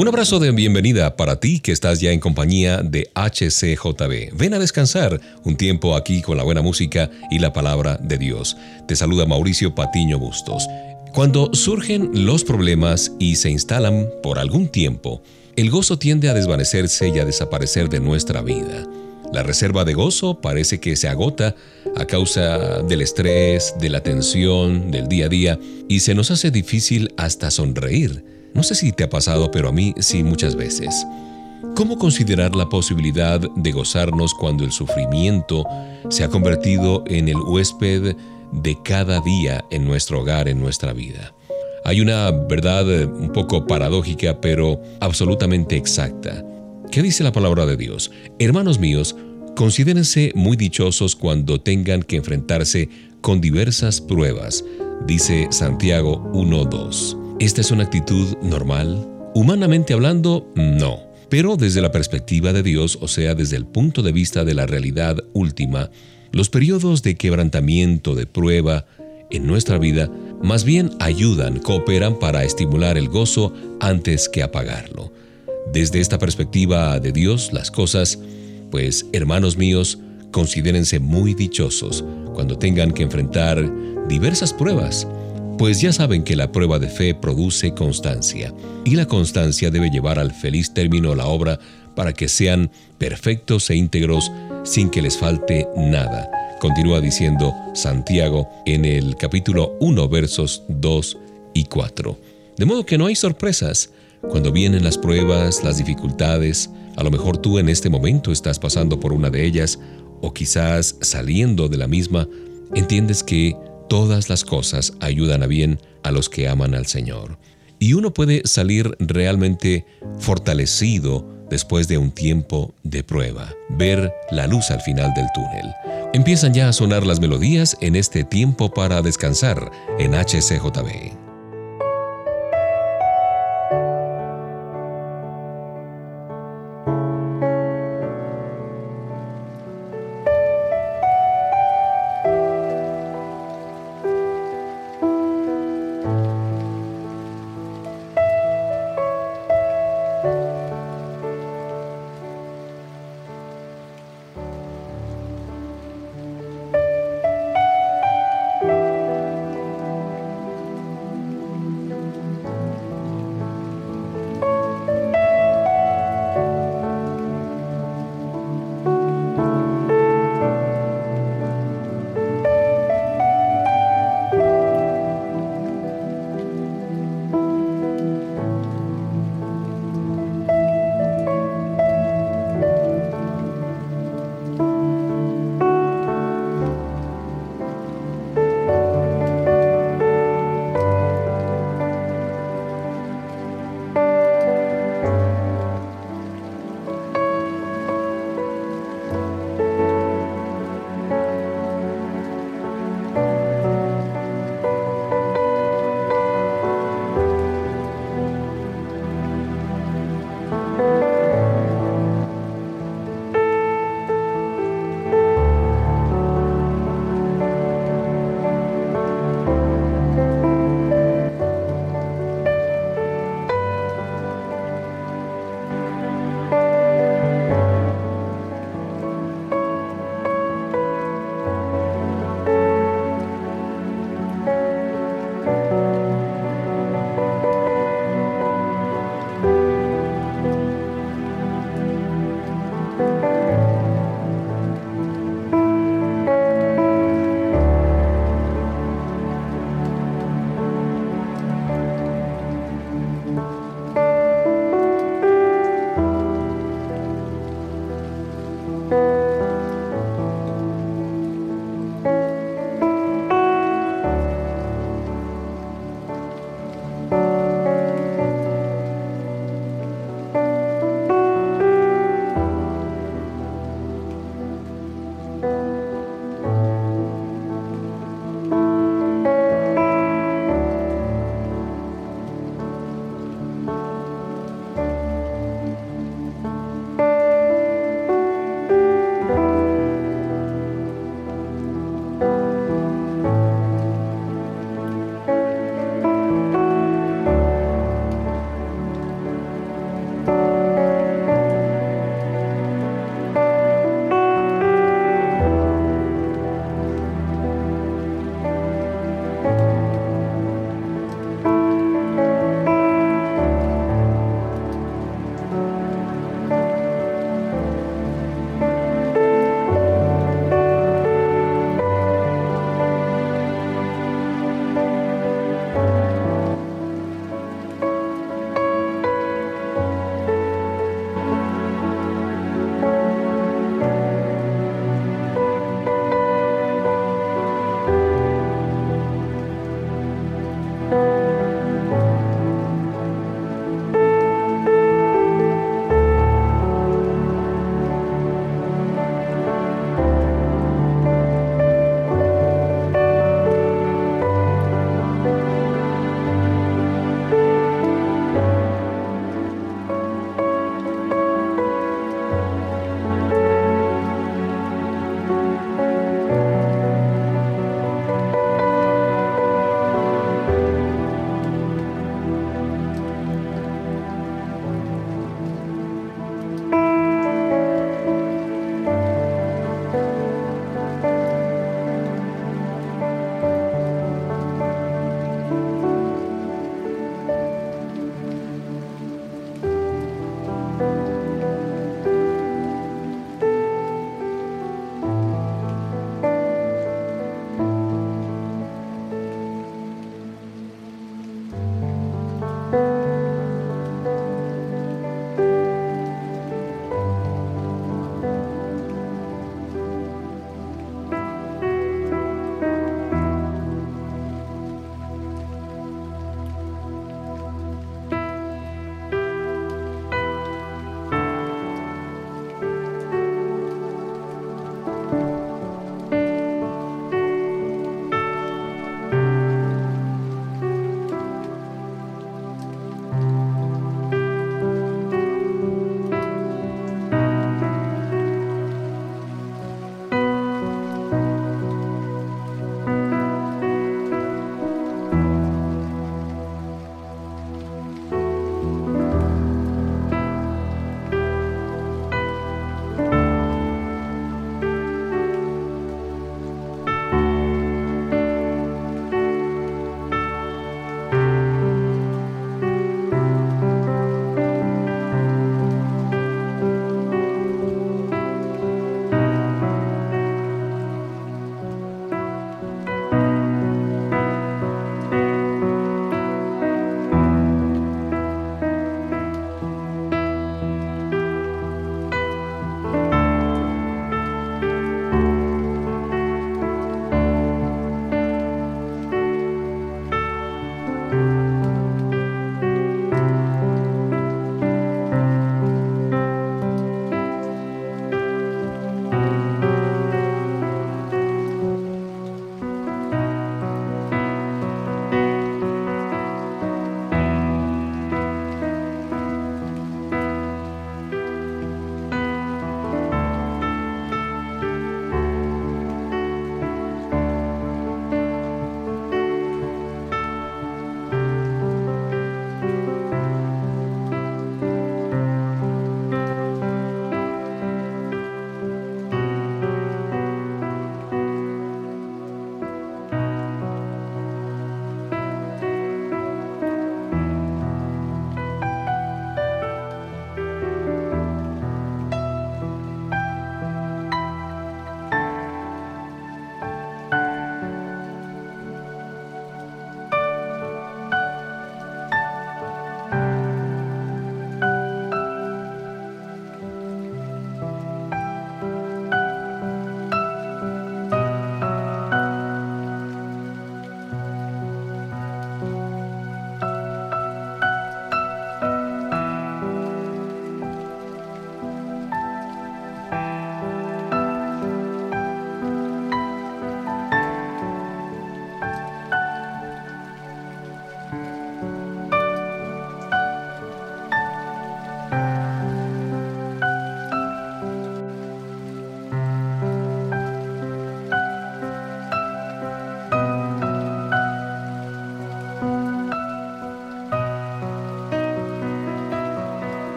Un abrazo de bienvenida para ti que estás ya en compañía de HCJB. Ven a descansar un tiempo aquí con la buena música y la palabra de Dios. Te saluda Mauricio Patiño Bustos. Cuando surgen los problemas y se instalan por algún tiempo, el gozo tiende a desvanecerse y a desaparecer de nuestra vida. La reserva de gozo parece que se agota a causa del estrés, de la tensión, del día a día, y se nos hace difícil hasta sonreír no sé si te ha pasado, pero a mí sí muchas veces. ¿Cómo considerar la posibilidad de gozarnos cuando el sufrimiento se ha convertido en el huésped de cada día en nuestro hogar, en nuestra vida? Hay una verdad un poco paradójica, pero absolutamente exacta. ¿Qué dice la palabra de Dios? Hermanos míos, considérense muy dichosos cuando tengan que enfrentarse con diversas pruebas, dice Santiago 1.2. ¿Esta es una actitud normal? Humanamente hablando, no. Pero desde la perspectiva de Dios, o sea, desde el punto de vista de la realidad última, los periodos de quebrantamiento, de prueba, en nuestra vida, más bien ayudan, cooperan para estimular el gozo antes que apagarlo. Desde esta perspectiva de Dios, las cosas, pues hermanos míos, considérense muy dichosos cuando tengan que enfrentar diversas pruebas pues ya saben que la prueba de fe produce constancia, y la constancia debe llevar al feliz término la obra para que sean perfectos e íntegros sin que les falte nada. Continúa diciendo Santiago en el capítulo 1 versos 2 y 4. De modo que no hay sorpresas. Cuando vienen las pruebas, las dificultades, a lo mejor tú en este momento estás pasando por una de ellas o quizás saliendo de la misma, entiendes que todas las cosas ayudan a bien a los que aman al Señor. Y uno puede salir realmente fortalecido después de un tiempo de prueba, ver la luz al final del túnel. Empiezan ya a sonar las melodías en este tiempo para descansar en HCJB.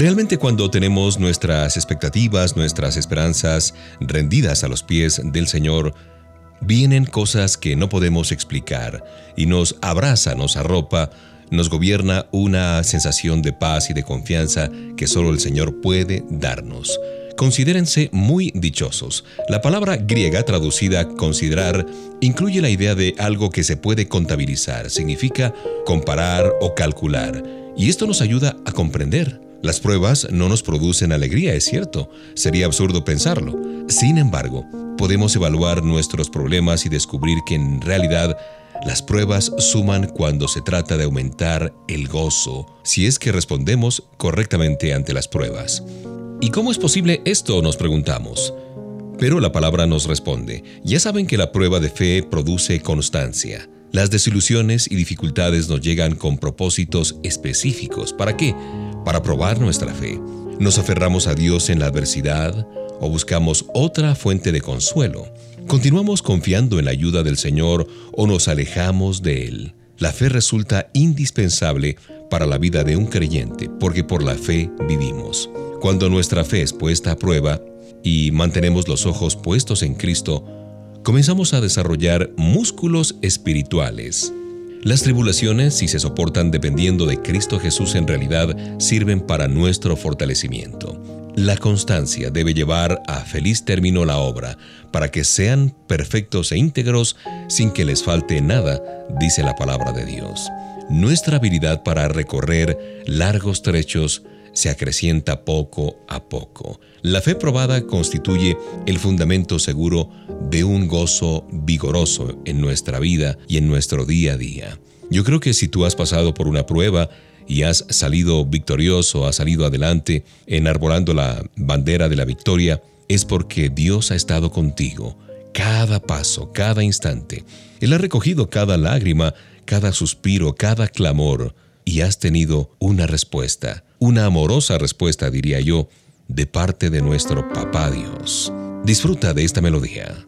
Realmente cuando tenemos nuestras expectativas, nuestras esperanzas rendidas a los pies del Señor, vienen cosas que no podemos explicar y nos abraza, nos arropa, nos gobierna una sensación de paz y de confianza que solo el Señor puede darnos. Considérense muy dichosos. La palabra griega traducida considerar incluye la idea de algo que se puede contabilizar, significa comparar o calcular, y esto nos ayuda a comprender. Las pruebas no nos producen alegría, es cierto, sería absurdo pensarlo. Sin embargo, podemos evaluar nuestros problemas y descubrir que en realidad las pruebas suman cuando se trata de aumentar el gozo, si es que respondemos correctamente ante las pruebas. ¿Y cómo es posible esto? nos preguntamos. Pero la palabra nos responde, ya saben que la prueba de fe produce constancia. Las desilusiones y dificultades nos llegan con propósitos específicos. ¿Para qué? Para probar nuestra fe. Nos aferramos a Dios en la adversidad o buscamos otra fuente de consuelo. Continuamos confiando en la ayuda del Señor o nos alejamos de Él. La fe resulta indispensable para la vida de un creyente porque por la fe vivimos. Cuando nuestra fe es puesta a prueba y mantenemos los ojos puestos en Cristo, comenzamos a desarrollar músculos espirituales. Las tribulaciones, si se soportan dependiendo de Cristo Jesús en realidad, sirven para nuestro fortalecimiento. La constancia debe llevar a feliz término la obra, para que sean perfectos e íntegros sin que les falte nada, dice la palabra de Dios. Nuestra habilidad para recorrer largos trechos se acrecienta poco a poco. La fe probada constituye el fundamento seguro de un gozo vigoroso en nuestra vida y en nuestro día a día. Yo creo que si tú has pasado por una prueba, y has salido victorioso, has salido adelante enarbolando la bandera de la victoria, es porque Dios ha estado contigo cada paso, cada instante. Él ha recogido cada lágrima, cada suspiro, cada clamor, y has tenido una respuesta, una amorosa respuesta, diría yo, de parte de nuestro Papá Dios. Disfruta de esta melodía.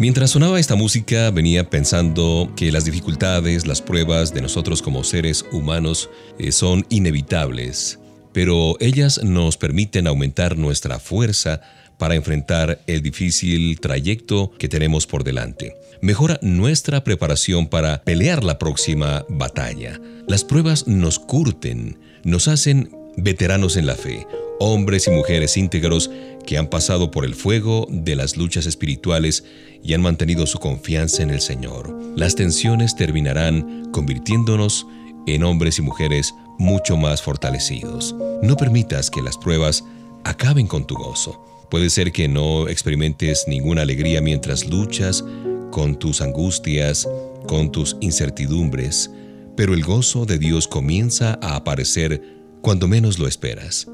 Mientras sonaba esta música venía pensando que las dificultades, las pruebas de nosotros como seres humanos eh, son inevitables, pero ellas nos permiten aumentar nuestra fuerza para enfrentar el difícil trayecto que tenemos por delante. Mejora nuestra preparación para pelear la próxima batalla. Las pruebas nos curten, nos hacen veteranos en la fe, hombres y mujeres íntegros que han pasado por el fuego de las luchas espirituales y han mantenido su confianza en el Señor. Las tensiones terminarán convirtiéndonos en hombres y mujeres mucho más fortalecidos. No permitas que las pruebas acaben con tu gozo. Puede ser que no experimentes ninguna alegría mientras luchas con tus angustias, con tus incertidumbres, pero el gozo de Dios comienza a aparecer cuando menos lo esperas.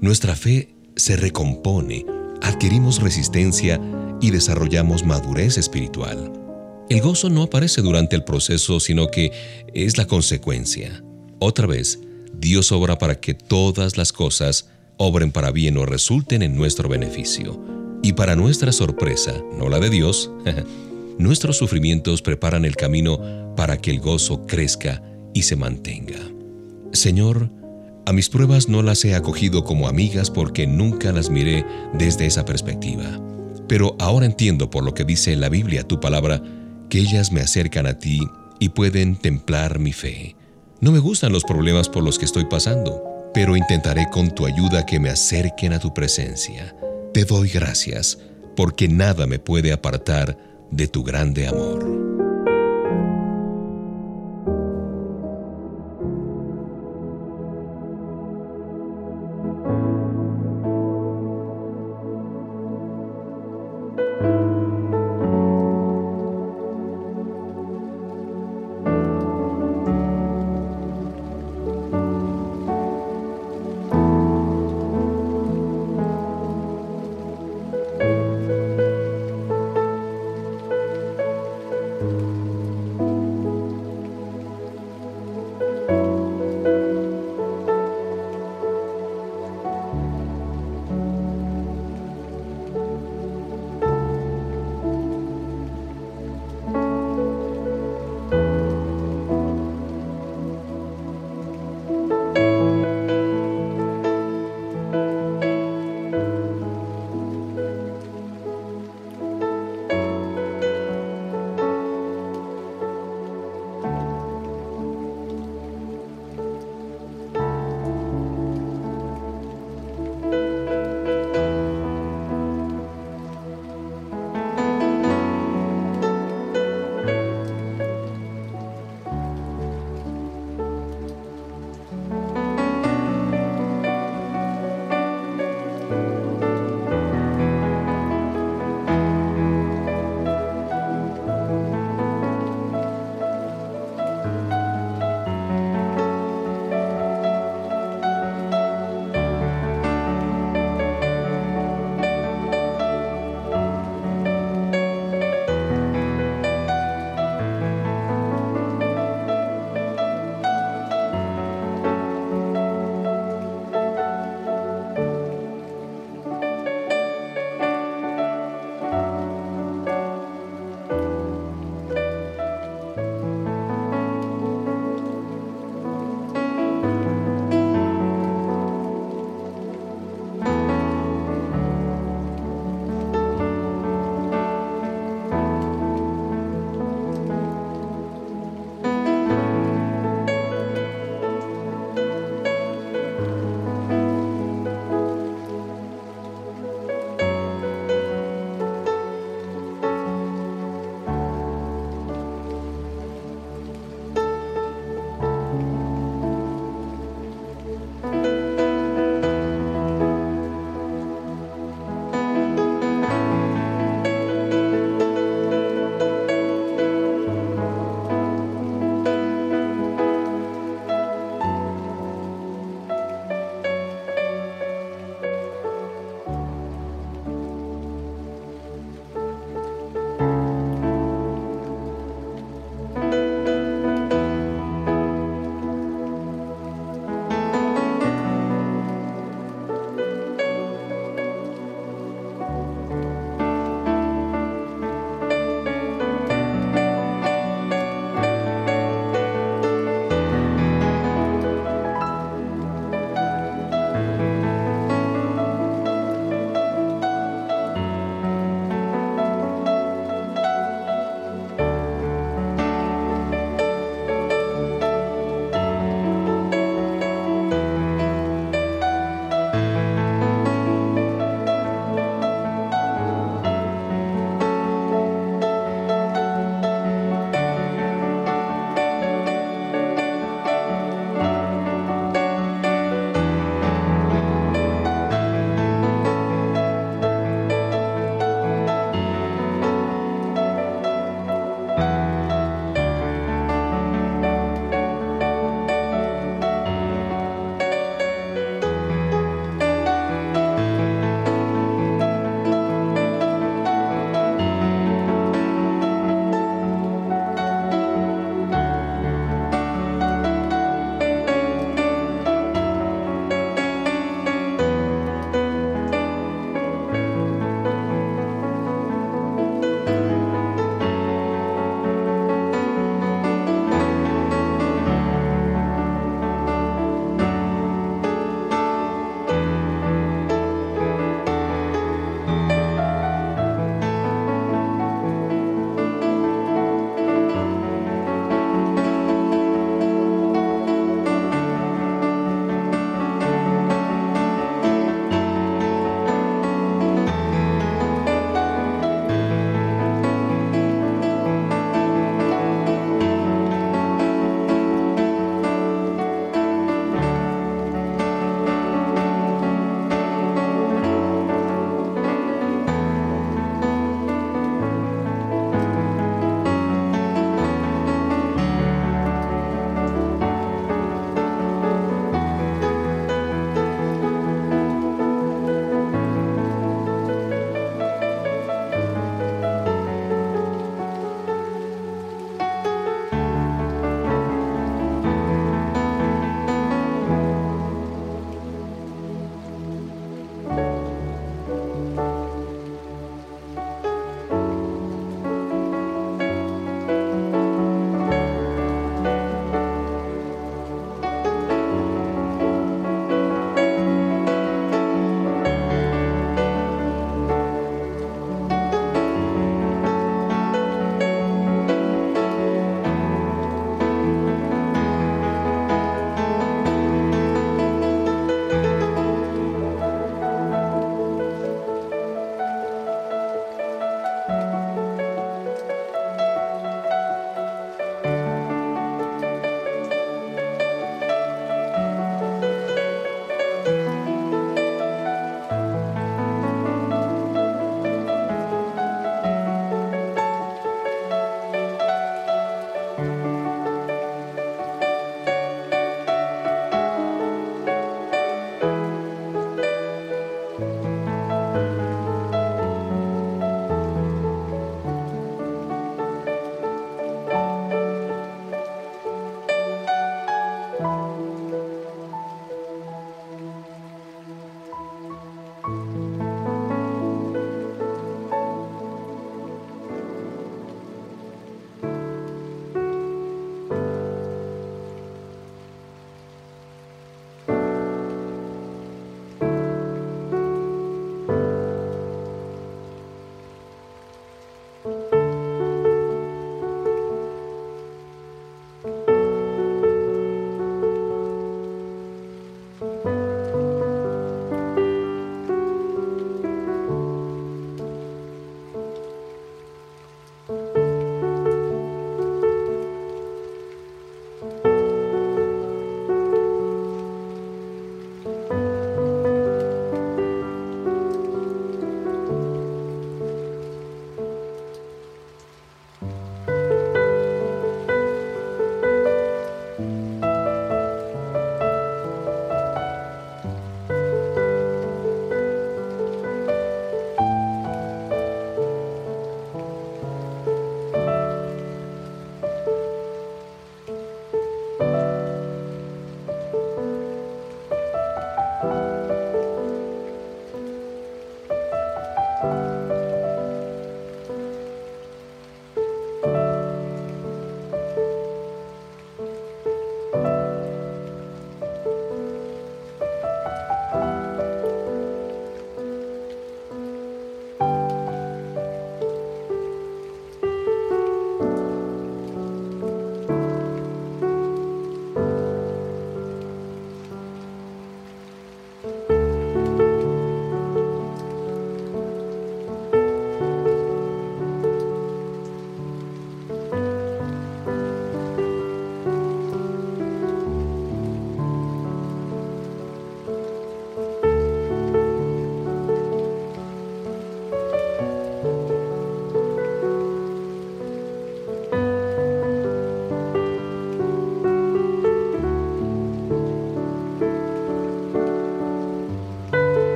Nuestra fe se recompone, adquirimos resistencia y desarrollamos madurez espiritual. El gozo no aparece durante el proceso, sino que es la consecuencia. Otra vez, Dios obra para que todas las cosas obren para bien o resulten en nuestro beneficio. Y para nuestra sorpresa, no la de Dios, nuestros sufrimientos preparan el camino para que el gozo crezca y se mantenga. Señor, a mis pruebas no las he acogido como amigas porque nunca las miré desde esa perspectiva. Pero ahora entiendo por lo que dice la Biblia tu palabra, que ellas me acercan a ti y pueden templar mi fe. No me gustan los problemas por los que estoy pasando, pero intentaré con tu ayuda que me acerquen a tu presencia. Te doy gracias, porque nada me puede apartar de tu grande amor.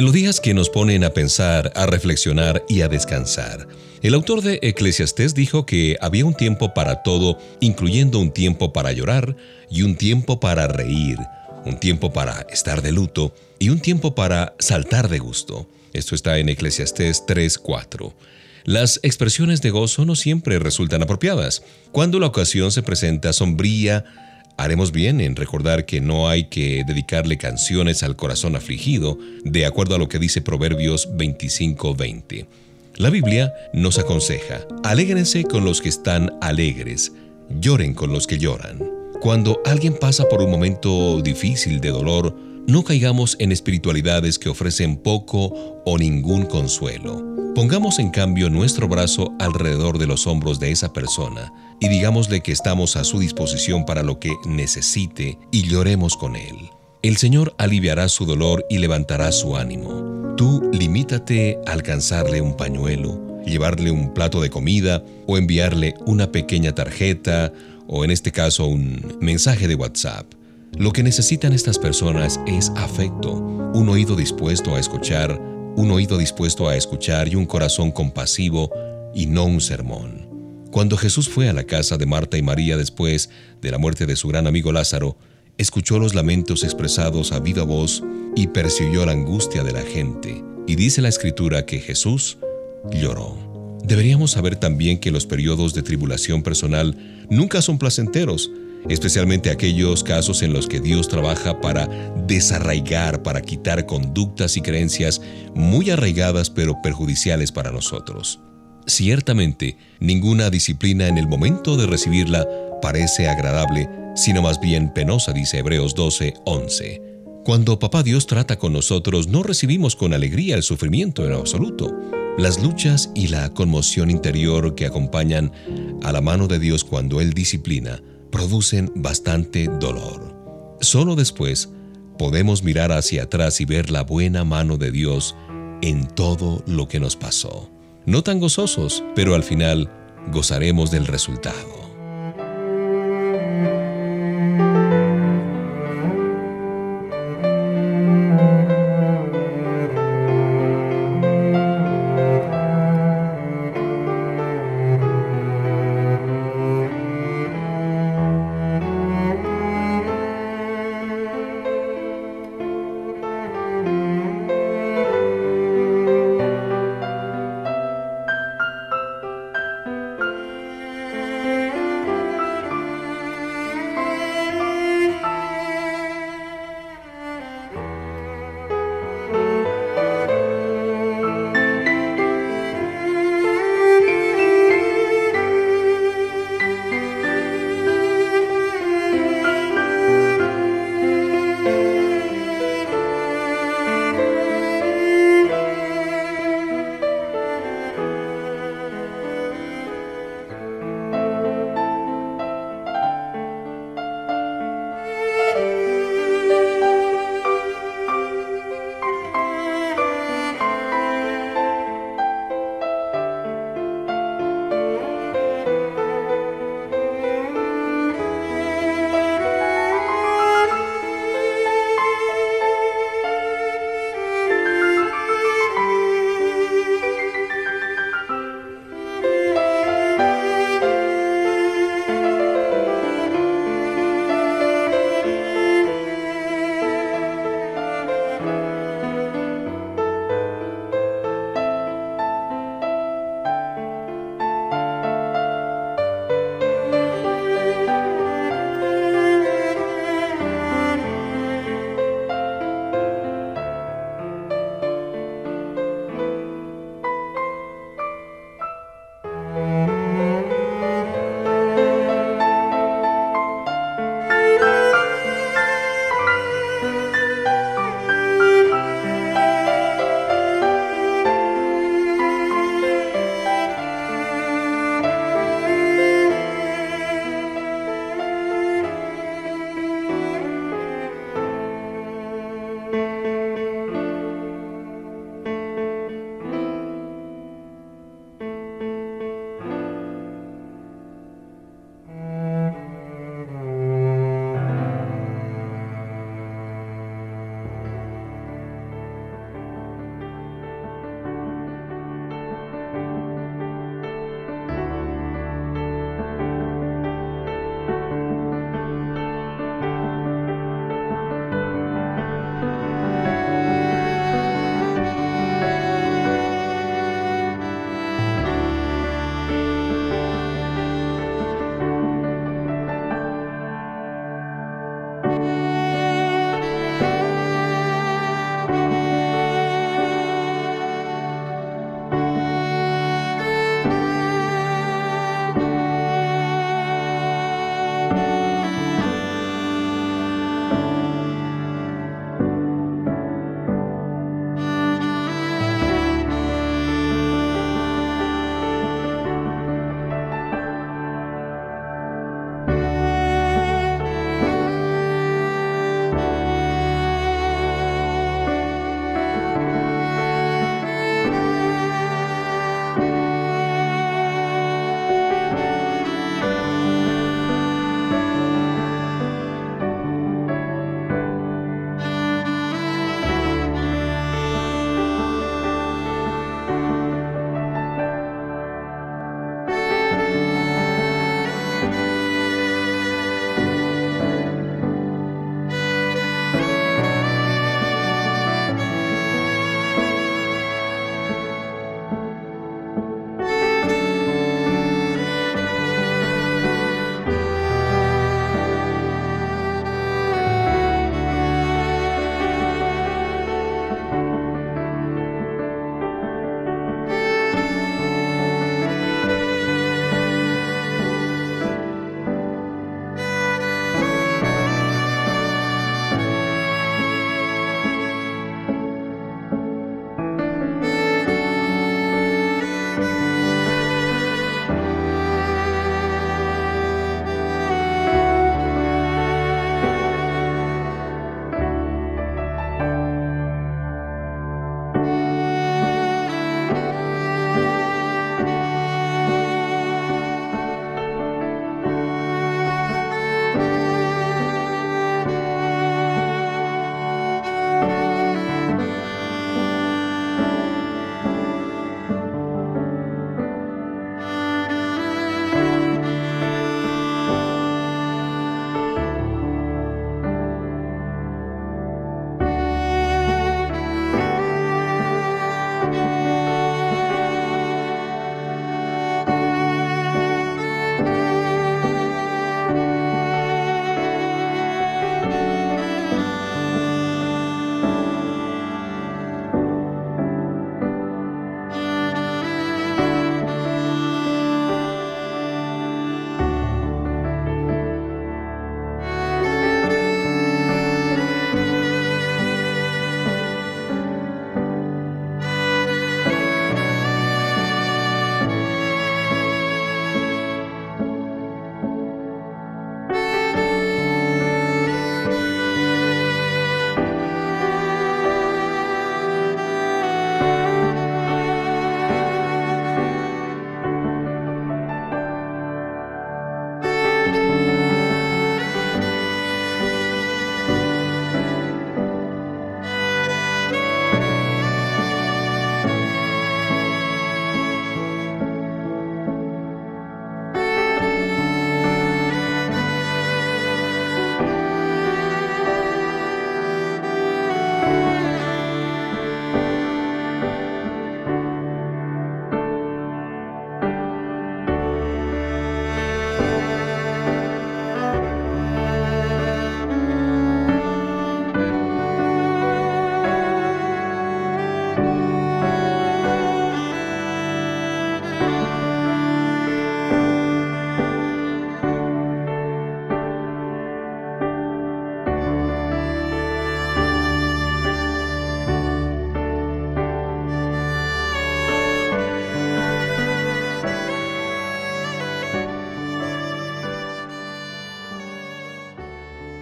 Melodías que nos ponen a pensar, a reflexionar y a descansar. El autor de Eclesiastés dijo que había un tiempo para todo, incluyendo un tiempo para llorar y un tiempo para reír, un tiempo para estar de luto y un tiempo para saltar de gusto. Esto está en Eclesiastés 3:4. Las expresiones de gozo no siempre resultan apropiadas. Cuando la ocasión se presenta sombría, Haremos bien en recordar que no hay que dedicarle canciones al corazón afligido, de acuerdo a lo que dice Proverbios 25:20. La Biblia nos aconseja, alégrense con los que están alegres, lloren con los que lloran. Cuando alguien pasa por un momento difícil de dolor, no caigamos en espiritualidades que ofrecen poco o ningún consuelo. Pongamos en cambio nuestro brazo alrededor de los hombros de esa persona y digámosle que estamos a su disposición para lo que necesite y lloremos con él. El Señor aliviará su dolor y levantará su ánimo. Tú limítate a alcanzarle un pañuelo, llevarle un plato de comida o enviarle una pequeña tarjeta o en este caso un mensaje de WhatsApp. Lo que necesitan estas personas es afecto, un oído dispuesto a escuchar, un oído dispuesto a escuchar y un corazón compasivo y no un sermón. Cuando Jesús fue a la casa de Marta y María después de la muerte de su gran amigo Lázaro, escuchó los lamentos expresados a viva voz y percibió la angustia de la gente. Y dice la escritura que Jesús lloró. Deberíamos saber también que los periodos de tribulación personal nunca son placenteros, especialmente aquellos casos en los que Dios trabaja para desarraigar, para quitar conductas y creencias muy arraigadas pero perjudiciales para nosotros. Ciertamente, ninguna disciplina en el momento de recibirla parece agradable, sino más bien penosa, dice Hebreos 12, 11. Cuando Papá Dios trata con nosotros, no recibimos con alegría el sufrimiento en absoluto. Las luchas y la conmoción interior que acompañan a la mano de Dios cuando Él disciplina producen bastante dolor. Solo después podemos mirar hacia atrás y ver la buena mano de Dios en todo lo que nos pasó no tan gozosos, pero al final gozaremos del resultado.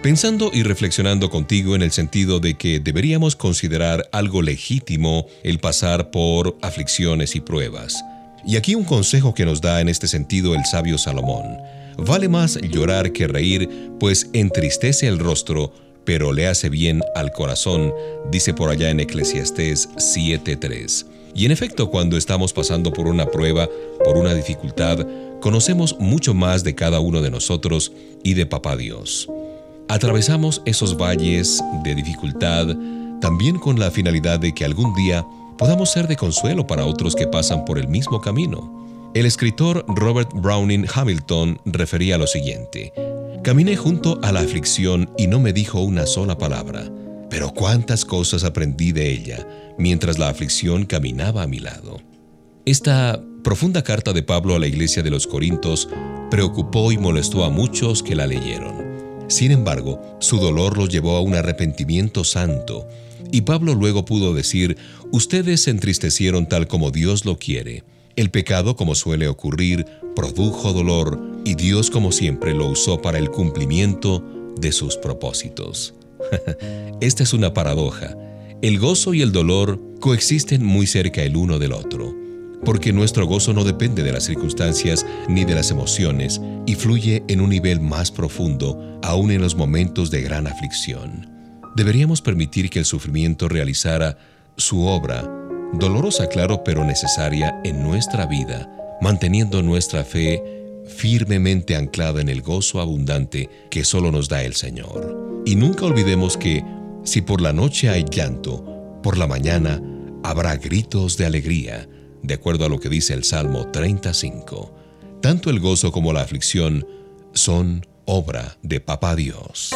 Pensando y reflexionando contigo en el sentido de que deberíamos considerar algo legítimo el pasar por aflicciones y pruebas. Y aquí un consejo que nos da en este sentido el sabio Salomón. Vale más llorar que reír, pues entristece el rostro, pero le hace bien al corazón, dice por allá en Eclesiastés 7.3. Y en efecto, cuando estamos pasando por una prueba, por una dificultad, conocemos mucho más de cada uno de nosotros y de Papá Dios. Atravesamos esos valles de dificultad también con la finalidad de que algún día podamos ser de consuelo para otros que pasan por el mismo camino. El escritor Robert Browning Hamilton refería lo siguiente, Caminé junto a la aflicción y no me dijo una sola palabra, pero cuántas cosas aprendí de ella mientras la aflicción caminaba a mi lado. Esta profunda carta de Pablo a la iglesia de los Corintios preocupó y molestó a muchos que la leyeron. Sin embargo, su dolor los llevó a un arrepentimiento santo, y Pablo luego pudo decir, ustedes se entristecieron tal como Dios lo quiere. El pecado, como suele ocurrir, produjo dolor, y Dios, como siempre, lo usó para el cumplimiento de sus propósitos. Esta es una paradoja. El gozo y el dolor coexisten muy cerca el uno del otro porque nuestro gozo no depende de las circunstancias ni de las emociones y fluye en un nivel más profundo, aún en los momentos de gran aflicción. Deberíamos permitir que el sufrimiento realizara su obra, dolorosa claro, pero necesaria en nuestra vida, manteniendo nuestra fe firmemente anclada en el gozo abundante que solo nos da el Señor. Y nunca olvidemos que, si por la noche hay llanto, por la mañana habrá gritos de alegría, de acuerdo a lo que dice el Salmo 35. Tanto el gozo como la aflicción son obra de Papá Dios.